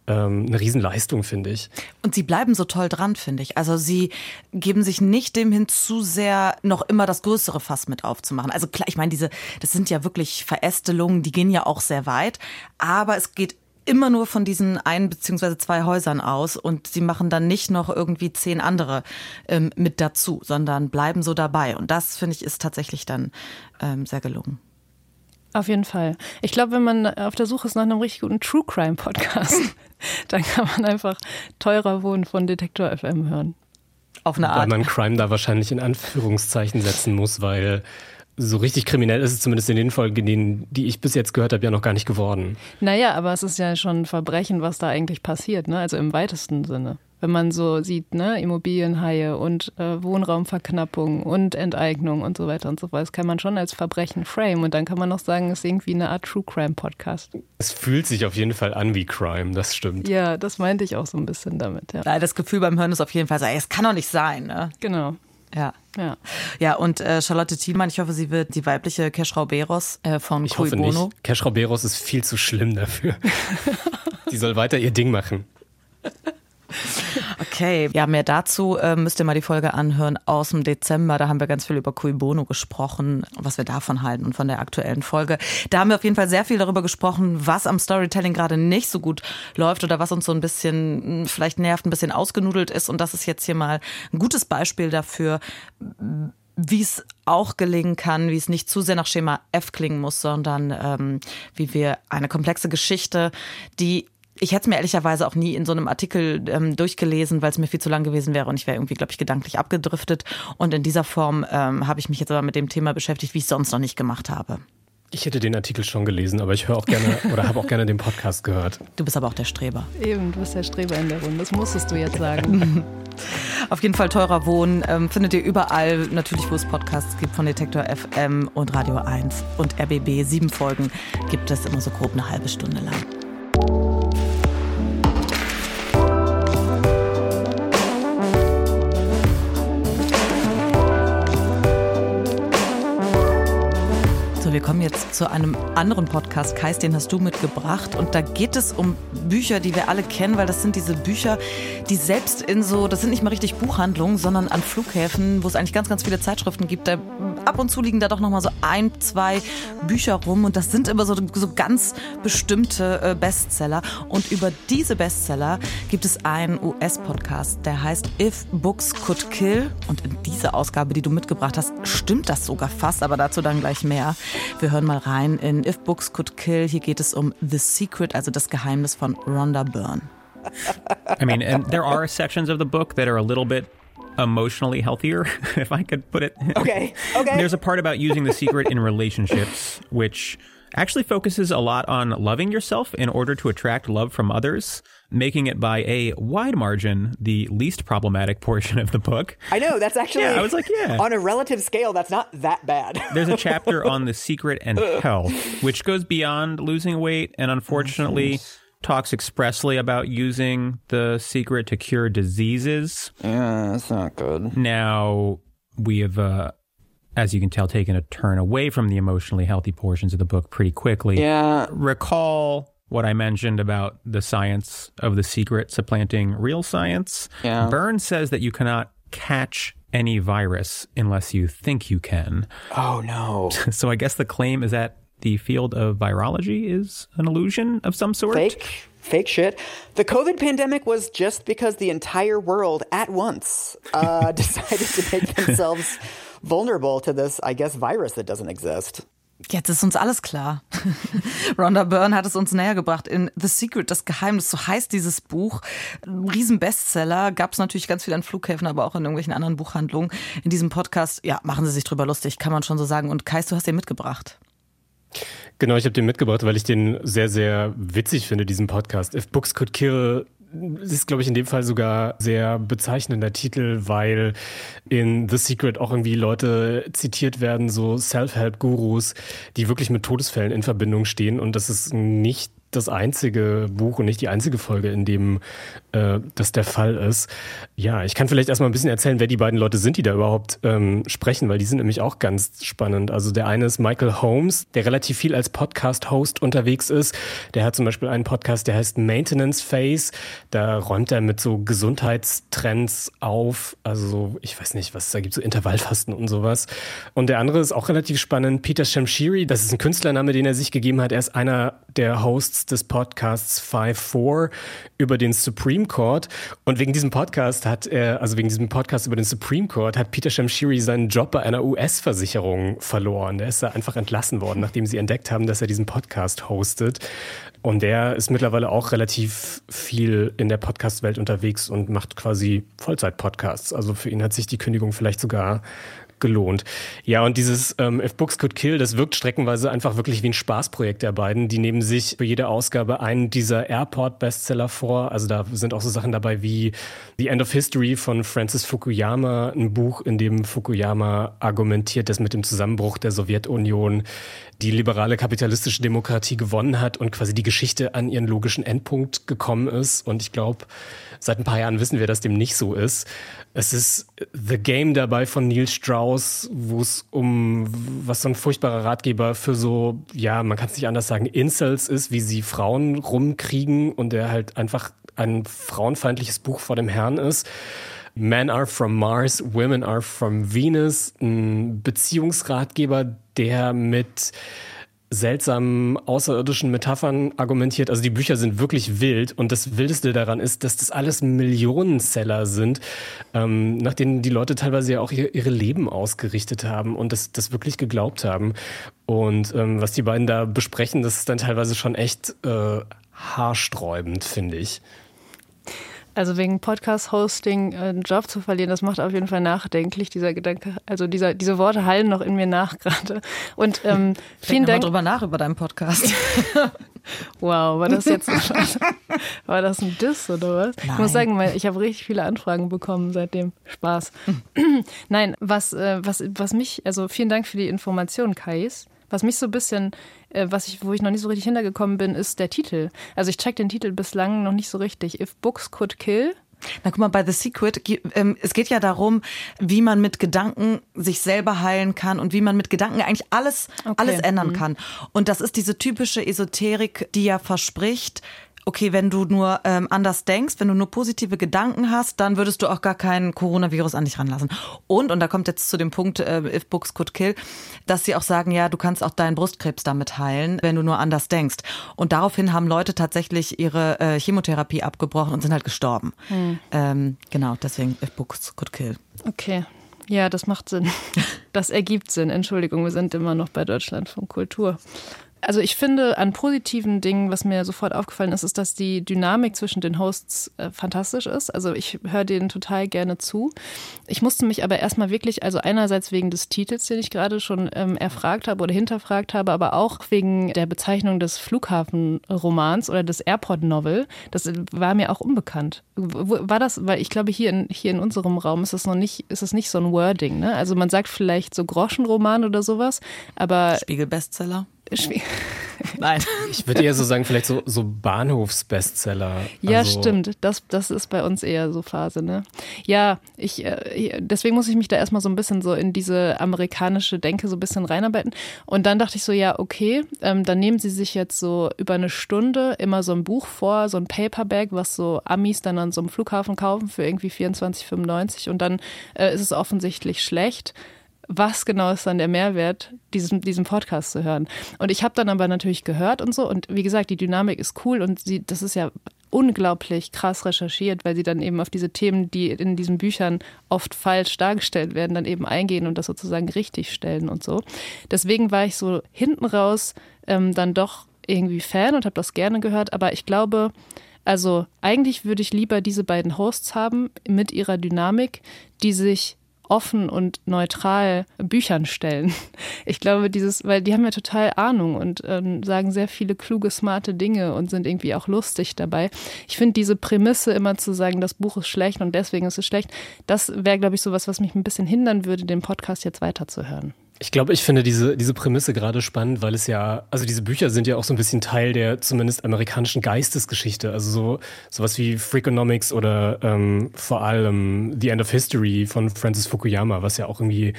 ähm, eine Riesenleistung, finde ich. Und sie bleiben so toll dran, finde ich. Also sie geben sich nicht dem hin, zu sehr noch immer das größere Fass mit aufzumachen. Also klar, ich meine, diese, das sind ja wirklich Verästelungen, die gehen ja auch sehr weit, aber es geht immer nur von diesen ein beziehungsweise zwei Häusern aus und sie machen dann nicht noch irgendwie zehn andere ähm, mit dazu, sondern bleiben so dabei. Und das finde ich ist tatsächlich dann ähm, sehr gelungen. Auf jeden Fall. Ich glaube, wenn man auf der Suche ist nach einem richtig guten True Crime Podcast, dann kann man einfach teurer Wohnen von Detektor FM hören. Auf eine Art. Weil man Crime da wahrscheinlich in Anführungszeichen setzen muss, weil so richtig kriminell ist es zumindest in den Folgen, die ich bis jetzt gehört habe, ja noch gar nicht geworden. Naja, aber es ist ja schon ein Verbrechen, was da eigentlich passiert, ne? also im weitesten Sinne. Wenn man so sieht, ne, Immobilienhaie und äh, Wohnraumverknappung und Enteignung und so weiter und so fort, das kann man schon als Verbrechen frame und dann kann man noch sagen, es ist irgendwie eine Art True Crime Podcast. Es fühlt sich auf jeden Fall an wie Crime, das stimmt. Ja, das meinte ich auch so ein bisschen damit, ja. Das Gefühl beim Hören ist auf jeden Fall so, es kann doch nicht sein, ne? Genau. Ja. Ja, ja und äh, Charlotte Thielmann, ich hoffe, sie wird die weibliche Keschrau Beros äh, von ich Cui hoffe Bono. Nicht. Keschrau Beros ist viel zu schlimm dafür. sie soll weiter ihr Ding machen. Okay, ja, mehr dazu äh, müsst ihr mal die Folge anhören aus dem Dezember. Da haben wir ganz viel über Cui Bono gesprochen, was wir davon halten und von der aktuellen Folge. Da haben wir auf jeden Fall sehr viel darüber gesprochen, was am Storytelling gerade nicht so gut läuft oder was uns so ein bisschen hm, vielleicht nervt, ein bisschen ausgenudelt ist. Und das ist jetzt hier mal ein gutes Beispiel dafür, wie es auch gelingen kann, wie es nicht zu sehr nach Schema F klingen muss, sondern ähm, wie wir eine komplexe Geschichte, die ich hätte es mir ehrlicherweise auch nie in so einem Artikel ähm, durchgelesen, weil es mir viel zu lang gewesen wäre und ich wäre irgendwie, glaube ich, gedanklich abgedriftet. Und in dieser Form ähm, habe ich mich jetzt aber mit dem Thema beschäftigt, wie ich es sonst noch nicht gemacht habe. Ich hätte den Artikel schon gelesen, aber ich höre auch gerne oder habe auch gerne den Podcast gehört. Du bist aber auch der Streber. Eben, du bist der Streber in der Runde. Das musstest du jetzt sagen. Auf jeden Fall teurer Wohnen ähm, findet ihr überall, natürlich wo es Podcasts gibt von Detektor FM und Radio 1 und RBB. Sieben Folgen gibt es immer so grob eine halbe Stunde lang. Wir kommen jetzt zu einem anderen Podcast. Kais, den hast du mitgebracht. Und da geht es um Bücher, die wir alle kennen, weil das sind diese Bücher, die selbst in so, das sind nicht mal richtig Buchhandlungen, sondern an Flughäfen, wo es eigentlich ganz, ganz viele Zeitschriften gibt. Da, ab und zu liegen da doch nochmal so ein, zwei Bücher rum. Und das sind immer so, so ganz bestimmte äh, Bestseller. Und über diese Bestseller gibt es einen US-Podcast, der heißt If Books Could Kill. Und in dieser Ausgabe, die du mitgebracht hast, stimmt das sogar fast, aber dazu dann gleich mehr. Wir hören mal rein in If Books Could Kill. Hier geht es um The Secret, also das Geheimnis von Rhonda Byrne. I mean, and there are sections of the book that are a little bit emotionally healthier, if I could put it. Okay. Okay. There's a part about using the secret in relationships, which actually focuses a lot on loving yourself in order to attract love from others, making it by a wide margin the least problematic portion of the book. I know, that's actually Yeah, I was like, yeah. On a relative scale, that's not that bad. There's a chapter on the secret and health, which goes beyond losing weight and unfortunately oh, talks expressly about using the secret to cure diseases. Yeah, that's not good. Now, we have uh, as you can tell, taken a turn away from the emotionally healthy portions of the book pretty quickly. Yeah. Recall what I mentioned about the science of the secret supplanting real science. Yeah. Byrne says that you cannot catch any virus unless you think you can. Oh, no. so I guess the claim is that the field of virology is an illusion of some sort. Fake fake shit. The COVID pandemic was just because the entire world at once uh, decided to make themselves vulnerable to this, I guess, virus that doesn't exist. Jetzt ist uns alles klar. Rhonda Byrne hat es uns näher gebracht in The Secret, das Geheimnis, so heißt dieses Buch. Riesenbestseller, gab es natürlich ganz viel an Flughäfen, aber auch in irgendwelchen anderen Buchhandlungen. In diesem Podcast, ja, machen sie sich drüber lustig, kann man schon so sagen. Und Kais, du hast den mitgebracht. Genau, ich habe den mitgebracht, weil ich den sehr, sehr witzig finde, diesen Podcast. If Books Could Kill ist, glaube ich, in dem Fall sogar sehr bezeichnender Titel, weil in The Secret auch irgendwie Leute zitiert werden, so Self-Help-Gurus, die wirklich mit Todesfällen in Verbindung stehen. Und das ist nicht nicht das einzige Buch und nicht die einzige Folge, in dem äh, das der Fall ist. Ja, ich kann vielleicht erstmal ein bisschen erzählen, wer die beiden Leute sind, die da überhaupt ähm, sprechen, weil die sind nämlich auch ganz spannend. Also der eine ist Michael Holmes, der relativ viel als Podcast-Host unterwegs ist. Der hat zum Beispiel einen Podcast, der heißt Maintenance Phase. Da räumt er mit so Gesundheitstrends auf. Also so, ich weiß nicht, was da gibt, so Intervallfasten und sowas. Und der andere ist auch relativ spannend, Peter Shamshiri. Das ist ein Künstlername, den er sich gegeben hat. Er ist einer der Hosts des Podcasts 5-4 über den Supreme Court. Und wegen diesem Podcast hat er, also wegen diesem Podcast über den Supreme Court, hat Peter Shamshiri seinen Job bei einer US-Versicherung verloren. Der ist da einfach entlassen worden, nachdem sie entdeckt haben, dass er diesen Podcast hostet. Und der ist mittlerweile auch relativ viel in der Podcast-Welt unterwegs und macht quasi Vollzeit-Podcasts. Also für ihn hat sich die Kündigung vielleicht sogar gelohnt. Ja, und dieses ähm, If Books Could Kill, das wirkt streckenweise einfach wirklich wie ein Spaßprojekt der beiden. Die nehmen sich für jede Ausgabe einen dieser Airport-Bestseller vor. Also da sind auch so Sachen dabei wie The End of History von Francis Fukuyama, ein Buch, in dem Fukuyama argumentiert, dass mit dem Zusammenbruch der Sowjetunion die liberale kapitalistische Demokratie gewonnen hat und quasi die Geschichte an ihren logischen Endpunkt gekommen ist. Und ich glaube, seit ein paar Jahren wissen wir, dass dem nicht so ist. Es ist The Game dabei von Neil Strauss, wo es um was so ein furchtbarer Ratgeber für so, ja, man kann es nicht anders sagen, Incels ist, wie sie Frauen rumkriegen und der halt einfach ein frauenfeindliches Buch vor dem Herrn ist. Men are from Mars, Women are from Venus, ein Beziehungsratgeber, der mit seltsamen außerirdischen Metaphern argumentiert. Also die Bücher sind wirklich wild und das Wildeste daran ist, dass das alles Millionenseller sind, ähm, nach denen die Leute teilweise ja auch ihr, ihre Leben ausgerichtet haben und das, das wirklich geglaubt haben. Und ähm, was die beiden da besprechen, das ist dann teilweise schon echt äh, haarsträubend, finde ich. Also wegen Podcast-Hosting äh, einen Job zu verlieren, das macht auf jeden Fall nachdenklich, dieser Gedanke. Also dieser, diese Worte hallen noch in mir nach gerade. Und ähm, vielen Dank. Mal drüber nach über deinen Podcast. wow, war das jetzt war das ein Diss oder was? Nein. Ich muss sagen, ich habe richtig viele Anfragen bekommen seitdem. Spaß. Nein, was, äh, was, was mich, also vielen Dank für die Information, Kais. Was mich so ein bisschen, äh, was ich, wo ich noch nicht so richtig hintergekommen bin, ist der Titel. Also ich check den Titel bislang noch nicht so richtig. If Books Could Kill. Na guck mal, bei The Secret, ähm, es geht ja darum, wie man mit Gedanken sich selber heilen kann und wie man mit Gedanken eigentlich alles, okay. alles ändern mhm. kann. Und das ist diese typische Esoterik, die ja verspricht, okay, wenn du nur ähm, anders denkst, wenn du nur positive Gedanken hast, dann würdest du auch gar keinen Coronavirus an dich ranlassen. Und, und da kommt jetzt zu dem Punkt, äh, if books could kill, dass sie auch sagen, ja, du kannst auch deinen Brustkrebs damit heilen, wenn du nur anders denkst. Und daraufhin haben Leute tatsächlich ihre äh, Chemotherapie abgebrochen und sind halt gestorben. Hm. Ähm, genau, deswegen if books could kill. Okay. Ja, das macht Sinn. Das ergibt Sinn. Entschuldigung, wir sind immer noch bei Deutschland von Kultur. Also ich finde an positiven Dingen, was mir sofort aufgefallen ist, ist, dass die Dynamik zwischen den Hosts äh, fantastisch ist. Also ich höre denen total gerne zu. Ich musste mich aber erstmal wirklich, also einerseits wegen des Titels, den ich gerade schon ähm, erfragt habe oder hinterfragt habe, aber auch wegen der Bezeichnung des Flughafenromans oder des Airport Novel. Das war mir auch unbekannt. War das, weil ich glaube, hier in, hier in unserem Raum ist es noch nicht, ist es nicht so ein Wording, ne? Also man sagt vielleicht so Groschenroman oder sowas, aber. Spiegel-Bestseller? Nein. Ich würde eher so sagen, vielleicht so, so Bahnhofsbestseller. Ja, also stimmt. Das, das ist bei uns eher so Phase, ne? Ja, ich, äh, deswegen muss ich mich da erstmal so ein bisschen so in diese amerikanische Denke so ein bisschen reinarbeiten. Und dann dachte ich so, ja, okay, ähm, dann nehmen sie sich jetzt so über eine Stunde immer so ein Buch vor, so ein Paperback, was so Amis dann an so einem Flughafen kaufen für irgendwie 24,95 und dann äh, ist es offensichtlich schlecht was genau ist dann der Mehrwert, diesen, diesen Podcast zu hören. Und ich habe dann aber natürlich gehört und so. Und wie gesagt, die Dynamik ist cool und sie, das ist ja unglaublich krass recherchiert, weil sie dann eben auf diese Themen, die in diesen Büchern oft falsch dargestellt werden, dann eben eingehen und das sozusagen richtig stellen und so. Deswegen war ich so hinten raus ähm, dann doch irgendwie Fan und habe das gerne gehört. Aber ich glaube, also eigentlich würde ich lieber diese beiden Hosts haben mit ihrer Dynamik, die sich offen und neutral Büchern stellen. Ich glaube, dieses, weil die haben ja total Ahnung und ähm, sagen sehr viele kluge, smarte Dinge und sind irgendwie auch lustig dabei. Ich finde diese Prämisse immer zu sagen, das Buch ist schlecht und deswegen ist es schlecht, das wäre, glaube ich, sowas, was mich ein bisschen hindern würde, den Podcast jetzt weiterzuhören. Ich glaube, ich finde diese, diese Prämisse gerade spannend, weil es ja, also diese Bücher sind ja auch so ein bisschen Teil der zumindest amerikanischen Geistesgeschichte. Also so sowas wie Freakonomics oder ähm, vor allem The End of History von Francis Fukuyama, was ja auch irgendwie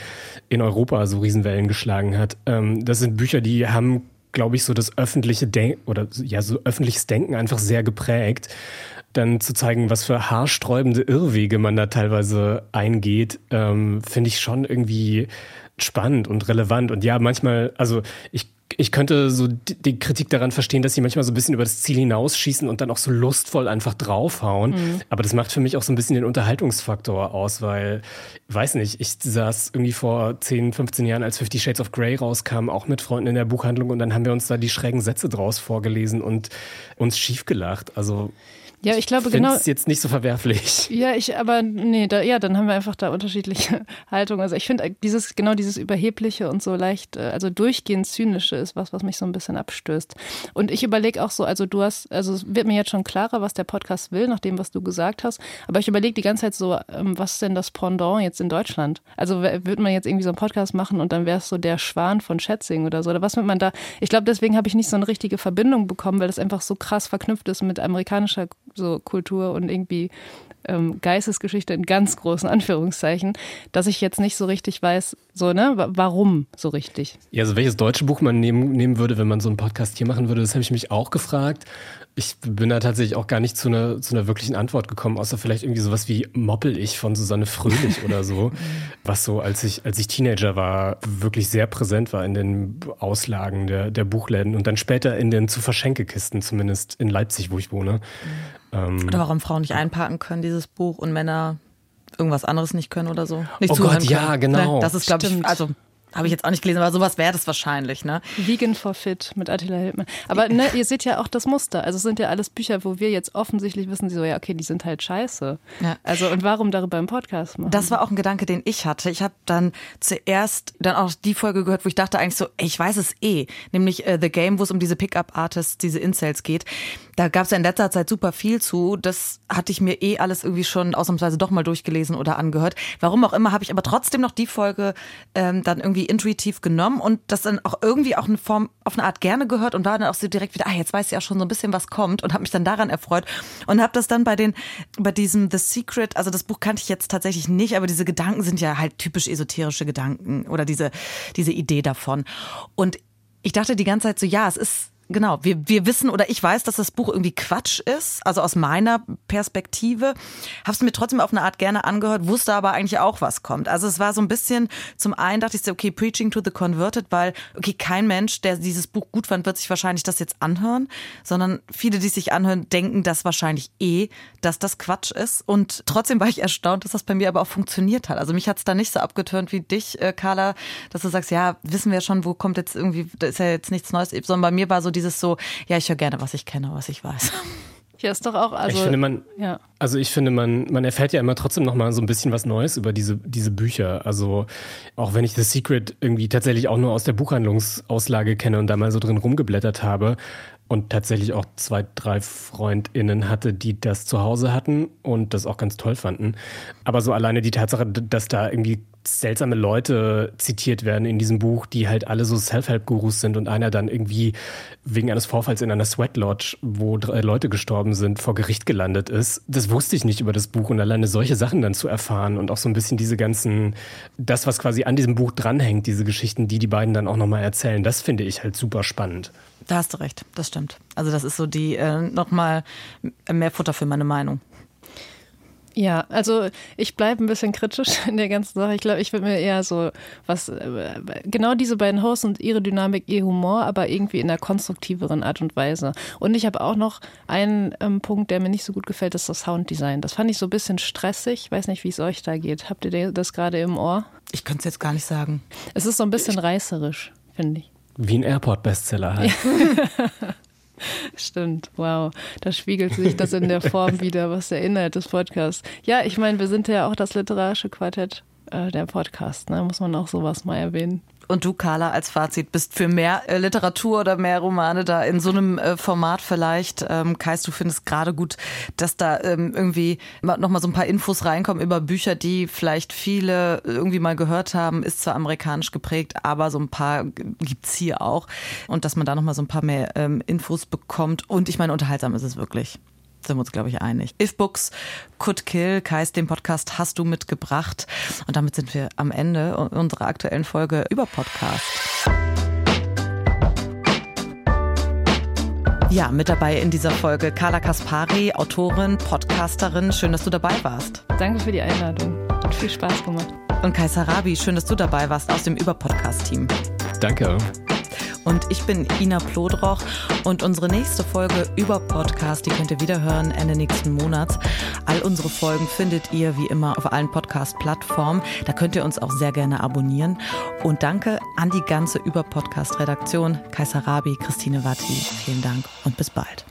in Europa so Riesenwellen geschlagen hat. Ähm, das sind Bücher, die haben, glaube ich, so das öffentliche Denken oder ja, so öffentliches Denken einfach sehr geprägt dann zu zeigen, was für haarsträubende Irrwege man da teilweise eingeht, ähm, finde ich schon irgendwie spannend und relevant. Und ja, manchmal, also ich, ich könnte so die Kritik daran verstehen, dass sie manchmal so ein bisschen über das Ziel hinausschießen und dann auch so lustvoll einfach draufhauen. Mhm. Aber das macht für mich auch so ein bisschen den Unterhaltungsfaktor aus, weil, weiß nicht, ich saß irgendwie vor 10, 15 Jahren, als Fifty Shades of Grey rauskam, auch mit Freunden in der Buchhandlung und dann haben wir uns da die schrägen Sätze draus vorgelesen und uns schief gelacht. Also ja, ich glaube genau. ist jetzt nicht so verwerflich. Ja, ich, aber nee, da, ja, dann haben wir einfach da unterschiedliche Haltungen. Also ich finde dieses, genau dieses Überhebliche und so leicht, äh, also durchgehend Zynische ist was, was mich so ein bisschen abstößt. Und ich überlege auch so, also du hast, also es wird mir jetzt schon klarer, was der Podcast will, nach dem, was du gesagt hast. Aber ich überlege die ganze Zeit so, ähm, was ist denn das Pendant jetzt in Deutschland? Also würde man jetzt irgendwie so einen Podcast machen und dann wäre es so der Schwan von Schätzing oder so? Oder was wird man da? Ich glaube, deswegen habe ich nicht so eine richtige Verbindung bekommen, weil das einfach so krass verknüpft ist mit amerikanischer so Kultur und irgendwie ähm, Geistesgeschichte in ganz großen Anführungszeichen, dass ich jetzt nicht so richtig weiß, so, ne, warum so richtig. Ja, also welches deutsche Buch man nehmen, nehmen würde, wenn man so einen Podcast hier machen würde, das habe ich mich auch gefragt. Ich bin da tatsächlich auch gar nicht zu einer, zu einer wirklichen Antwort gekommen, außer vielleicht irgendwie sowas wie Moppel ich von Susanne Fröhlich oder so, was so, als ich, als ich Teenager war, wirklich sehr präsent war in den Auslagen der, der Buchläden und dann später in den zu Verschenkekisten, zumindest in Leipzig, wo ich wohne. Ähm, oder warum Frauen nicht einparken können, dieses Buch, und Männer irgendwas anderes nicht können oder so. Nicht oh Gott, ja, genau. Das ist, glaube ich, also habe ich jetzt auch nicht gelesen, aber sowas wäre das wahrscheinlich, ne? Vegan for Fit mit Attila Hildmann. Aber ne, ihr seht ja auch das Muster. Also es sind ja alles Bücher, wo wir jetzt offensichtlich wissen, so, ja, okay, die sind halt scheiße. Ja. Also und warum darüber im Podcast machen? Das war auch ein Gedanke, den ich hatte. Ich habe dann zuerst dann auch die Folge gehört, wo ich dachte eigentlich so, ey, ich weiß es eh. Nämlich äh, The Game, wo es um diese Pickup-Artists, diese Incels geht. Da gab es ja in letzter Zeit super viel zu. Das hatte ich mir eh alles irgendwie schon ausnahmsweise doch mal durchgelesen oder angehört. Warum auch immer, habe ich aber trotzdem noch die Folge ähm, dann irgendwie intuitiv genommen und das dann auch irgendwie auch eine Form, auf eine Art gerne gehört und war dann auch so direkt wieder, ah, jetzt weiß ich ja schon so ein bisschen, was kommt und habe mich dann daran erfreut und habe das dann bei den, bei diesem The Secret, also das Buch kannte ich jetzt tatsächlich nicht, aber diese Gedanken sind ja halt typisch esoterische Gedanken oder diese, diese Idee davon. Und ich dachte die ganze Zeit so, ja, es ist Genau, wir, wir wissen oder ich weiß, dass das Buch irgendwie Quatsch ist, also aus meiner Perspektive. Hab's mir trotzdem auf eine Art gerne angehört, wusste aber eigentlich auch, was kommt. Also es war so ein bisschen, zum einen dachte ich so, okay, Preaching to the Converted, weil, okay, kein Mensch, der dieses Buch gut fand, wird sich wahrscheinlich das jetzt anhören, sondern viele, die sich anhören, denken das wahrscheinlich eh, dass das Quatsch ist. Und trotzdem war ich erstaunt, dass das bei mir aber auch funktioniert hat. Also mich hat's da nicht so abgeturnt wie dich, äh, Carla, dass du sagst, ja, wissen wir schon, wo kommt jetzt irgendwie, da ist ja jetzt nichts Neues, sondern bei mir war so dieses so, ja, ich höre gerne, was ich kenne, was ich weiß. Ja, ist doch auch. Also, ich finde, man, ja. also ich finde, man, man erfährt ja immer trotzdem noch mal so ein bisschen was Neues über diese, diese Bücher. Also auch wenn ich The Secret irgendwie tatsächlich auch nur aus der Buchhandlungsauslage kenne und da mal so drin rumgeblättert habe und tatsächlich auch zwei, drei FreundInnen hatte, die das zu Hause hatten und das auch ganz toll fanden. Aber so alleine die Tatsache, dass da irgendwie seltsame Leute zitiert werden in diesem Buch, die halt alle so Self-Help-Gurus sind und einer dann irgendwie wegen eines Vorfalls in einer Sweat Lodge, wo drei Leute gestorben sind, vor Gericht gelandet ist. Das wusste ich nicht über das Buch und alleine solche Sachen dann zu erfahren und auch so ein bisschen diese ganzen, das, was quasi an diesem Buch dranhängt, diese Geschichten, die die beiden dann auch nochmal erzählen, das finde ich halt super spannend. Da hast du recht, das stimmt. Also das ist so die äh, nochmal mehr Futter für meine Meinung. Ja, also ich bleibe ein bisschen kritisch in der ganzen Sache. Ich glaube, ich würde mir eher so was, äh, genau diese beiden Hosts und ihre Dynamik, ihr Humor, aber irgendwie in einer konstruktiveren Art und Weise. Und ich habe auch noch einen ähm, Punkt, der mir nicht so gut gefällt, ist das Sounddesign. Das fand ich so ein bisschen stressig. Ich weiß nicht, wie es euch da geht. Habt ihr das gerade im Ohr? Ich könnte es jetzt gar nicht sagen. Es ist so ein bisschen reißerisch, finde ich. Wie ein Airport-Bestseller halt. Stimmt, wow. Da spiegelt sich das in der Form wieder, was der Inhalt des Podcasts. Ja, ich meine, wir sind ja auch das literarische Quartett äh, der Podcast, ne? Muss man auch sowas mal erwähnen. Und du, Carla, als Fazit, bist für mehr äh, Literatur oder mehr Romane da in so einem äh, Format vielleicht. Ähm, Kais, du findest gerade gut, dass da ähm, irgendwie nochmal so ein paar Infos reinkommen über Bücher, die vielleicht viele irgendwie mal gehört haben, ist zwar amerikanisch geprägt, aber so ein paar gibt's hier auch. Und dass man da nochmal so ein paar mehr ähm, Infos bekommt. Und ich meine, unterhaltsam ist es wirklich sind wir uns, glaube ich, einig. If Books Could Kill, Kais, den Podcast hast du mitgebracht. Und damit sind wir am Ende unserer aktuellen Folge über Podcast. Ja, mit dabei in dieser Folge Carla Kaspari, Autorin, Podcasterin. Schön, dass du dabei warst. Danke für die Einladung. Hat viel Spaß gemacht. Und Kai Sarabi, schön, dass du dabei warst aus dem Überpodcast-Team. Danke. Und ich bin Ina Plodroch und unsere nächste Folge über Podcast, die könnt ihr wieder hören Ende nächsten Monats. All unsere Folgen findet ihr wie immer auf allen Podcast-Plattformen. Da könnt ihr uns auch sehr gerne abonnieren. Und danke an die ganze Über-Podcast-Redaktion. Kaiser Rabi, Christine Watti. Vielen Dank und bis bald.